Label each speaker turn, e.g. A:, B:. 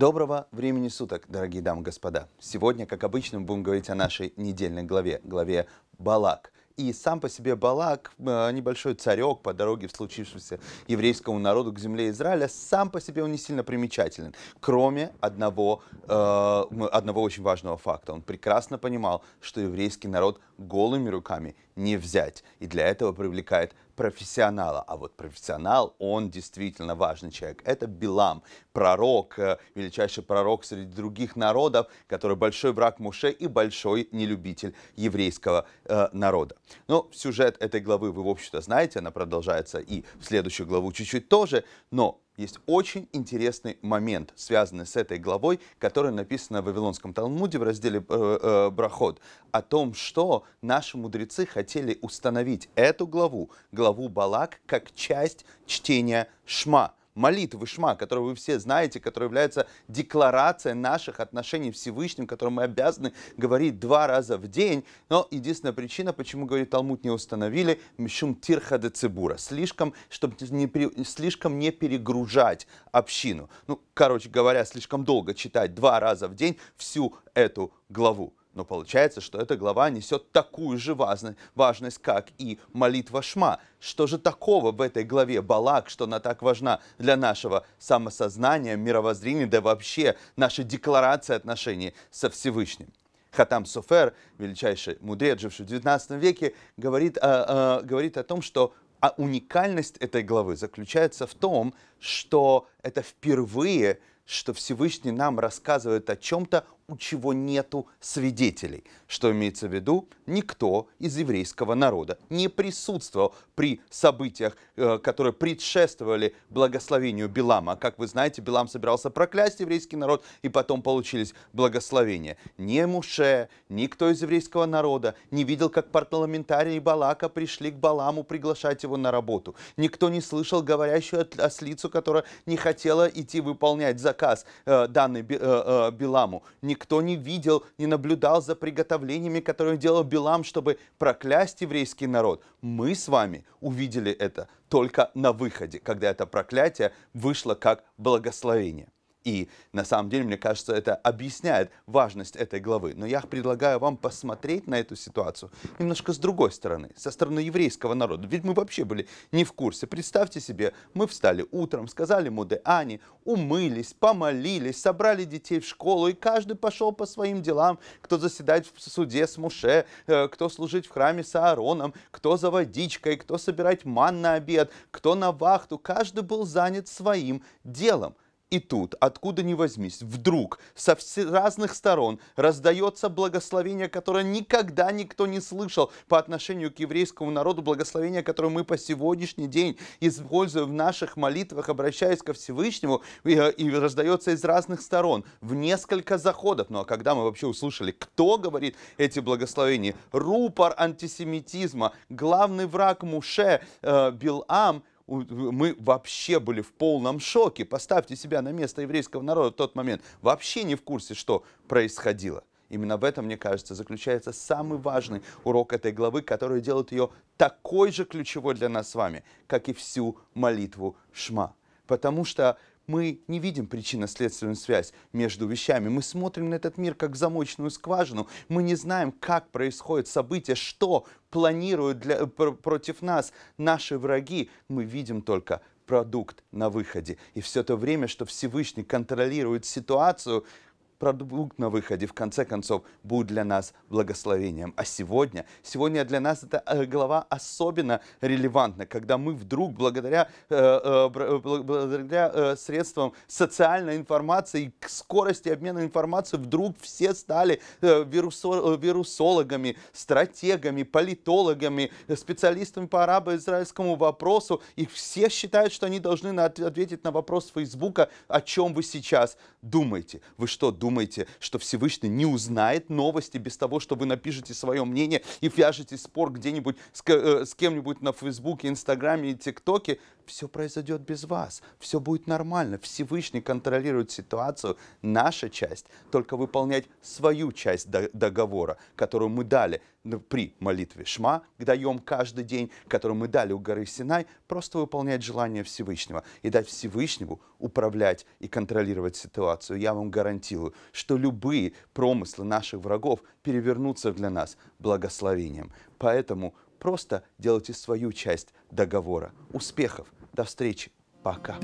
A: Доброго времени суток, дорогие дамы и господа. Сегодня, как обычно, мы будем говорить о нашей недельной главе, главе Балак. И сам по себе Балак, э, небольшой царек по дороге в случившемся еврейскому народу к земле Израиля, сам по себе он не сильно примечателен, кроме одного, э, одного очень важного факта. Он прекрасно понимал, что еврейский народ голыми руками не взять, и для этого привлекает профессионала. А вот профессионал, он действительно важный человек. Это Билам, пророк, э, величайший пророк среди других народов, который большой враг Муше и большой нелюбитель еврейского э, народа. Но сюжет этой главы вы, в общем-то, знаете, она продолжается и в следующую главу чуть-чуть тоже, но есть очень интересный момент, связанный с этой главой, который написан в Вавилонском Талмуде в разделе э, э, Брахот, о том, что наши мудрецы хотели установить эту главу, главу Балак, как часть чтения Шма молитвы Шма, которую вы все знаете, которая является декларацией наших отношений Всевышним, которую мы обязаны говорить два раза в день. Но единственная причина, почему, говорит Талмуд, не установили, мишум тирха де цибура, слишком, чтобы не, слишком не перегружать общину. Ну, короче говоря, слишком долго читать два раза в день всю эту главу. Но получается, что эта глава несет такую же важность, как и молитва Шма. Что же такого в этой главе Балак, что она так важна для нашего самосознания, мировоззрения, да вообще нашей декларации отношений со Всевышним? Хатам Софер, величайший мудрец, живший в 19 веке, говорит, а, а, говорит о том, что а уникальность этой главы заключается в том, что это впервые, что Всевышний нам рассказывает о чем-то у чего нету свидетелей. Что имеется в виду? Никто из еврейского народа не присутствовал при событиях, э, которые предшествовали благословению Билама. Как вы знаете, Билам собирался проклясть еврейский народ, и потом получились благословения. Ни Муше, никто из еврейского народа не видел, как парламентарии Балака пришли к Баламу приглашать его на работу. Никто не слышал говорящую ослицу, которая не хотела идти выполнять заказ, э, данный э, Биламу. Никто никто не видел, не наблюдал за приготовлениями, которые делал Билам, чтобы проклясть еврейский народ. Мы с вами увидели это только на выходе, когда это проклятие вышло как благословение. И на самом деле, мне кажется, это объясняет важность этой главы. Но я предлагаю вам посмотреть на эту ситуацию немножко с другой стороны, со стороны еврейского народа. Ведь мы вообще были не в курсе. Представьте себе, мы встали утром, сказали Муде Ани, умылись, помолились, собрали детей в школу, и каждый пошел по своим делам. Кто заседает в суде с Муше, э, кто служить в храме с Аароном, кто за водичкой, кто собирать ман на обед, кто на вахту. Каждый был занят своим делом. И тут, откуда ни возьмись, вдруг со разных сторон раздается благословение, которое никогда никто не слышал по отношению к еврейскому народу, благословение, которое мы по сегодняшний день используем в наших молитвах, обращаясь ко Всевышнему, и, и раздается из разных сторон, в несколько заходов. Ну а когда мы вообще услышали, кто говорит эти благословения? Рупор антисемитизма, главный враг Муше, э, Билам, мы вообще были в полном шоке. Поставьте себя на место еврейского народа в тот момент. Вообще не в курсе, что происходило. Именно в этом, мне кажется, заключается самый важный урок этой главы, который делает ее такой же ключевой для нас с вами, как и всю молитву Шма. Потому что мы не видим причинно-следственную связь между вещами. Мы смотрим на этот мир как замочную скважину. Мы не знаем, как происходят события, что планируют для, против нас наши враги. Мы видим только продукт на выходе. И все то время, что Всевышний контролирует ситуацию, продукт на выходе, в конце концов, будет для нас благословением. А сегодня, сегодня для нас эта э, глава особенно релевантна, когда мы вдруг, благодаря, э, э, благодаря средствам социальной информации, к скорости обмена информацией, вдруг все стали вирусологами, стратегами, политологами, специалистами по арабо-израильскому вопросу, и все считают, что они должны ответить на вопрос Фейсбука, о чем вы сейчас думаете. Вы что, думаете? Думаете, что Всевышний не узнает новости без того, что вы напишете свое мнение и вяжете спор где-нибудь с, э, с кем-нибудь на Фейсбуке, Инстаграме и ТикТоке? все произойдет без вас, все будет нормально, Всевышний контролирует ситуацию. Наша часть только выполнять свою часть до- договора, которую мы дали при молитве Шма, даем каждый день, которую мы дали у горы Синай, просто выполнять желание Всевышнего и дать Всевышнему управлять и контролировать ситуацию. Я вам гарантирую, что любые промыслы наших врагов перевернутся для нас благословением. Поэтому просто делайте свою часть договора. Успехов! До встречи! Пока!